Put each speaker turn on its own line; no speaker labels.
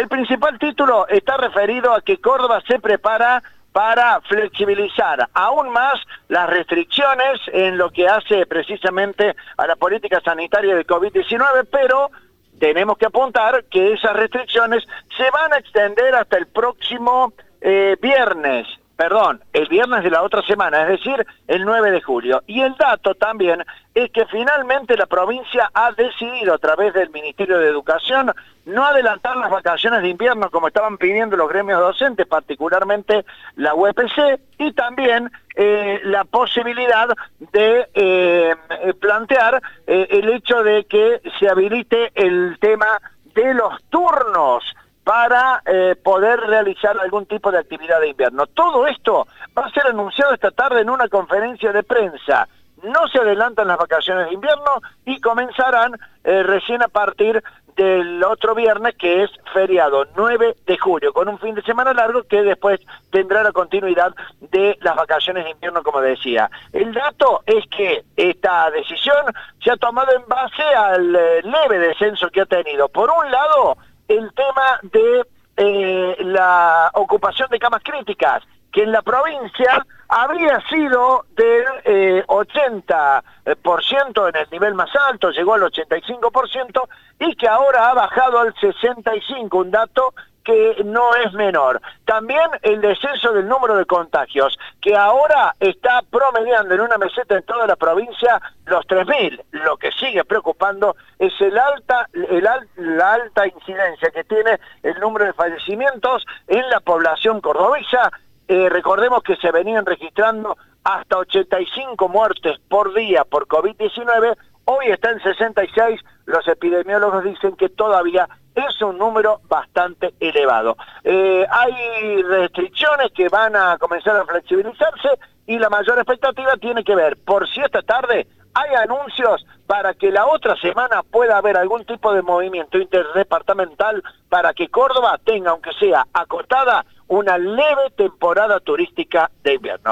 El principal título está referido a que Córdoba se prepara para flexibilizar aún más las restricciones en lo que hace precisamente a la política sanitaria de COVID-19, pero tenemos que apuntar que esas restricciones se van a extender hasta el próximo eh, viernes perdón, el viernes de la otra semana, es decir, el 9 de julio. Y el dato también es que finalmente la provincia ha decidido a través del Ministerio de Educación no adelantar las vacaciones de invierno como estaban pidiendo los gremios docentes, particularmente la UPC, y también eh, la posibilidad de eh, plantear eh, el hecho de que se habilite el tema de los turnos para eh, poder realizar algún tipo de actividad de invierno. Todo esto va a ser anunciado esta tarde en una conferencia de prensa. No se adelantan las vacaciones de invierno y comenzarán eh, recién a partir del otro viernes, que es feriado 9 de julio, con un fin de semana largo que después tendrá la continuidad de las vacaciones de invierno, como decía. El dato es que esta decisión se ha tomado en base al eh, leve descenso que ha tenido. Por un lado, de eh, la ocupación de camas críticas, que en la provincia habría sido del 80% eh, en el nivel más alto, llegó al 85%, y que ahora ha bajado al 65%, un dato que no es menor. También el descenso del número de contagios, que ahora está promediando en una meseta en toda la provincia los 3.000. Lo que sigue preocupando es el alta, el la alta incidencia que tiene el número de fallecimientos en la población cordobesa. Eh, recordemos que se venían registrando hasta 85 muertes por día por COVID-19, hoy está en 66, los epidemiólogos dicen que todavía es un número bastante elevado. Eh, hay restricciones que van a comenzar a flexibilizarse y la mayor expectativa tiene que ver por si esta tarde hay anuncios para que la otra semana pueda haber algún tipo de movimiento interdepartamental para que Córdoba tenga, aunque sea acotada, una leve temporada turística de invierno.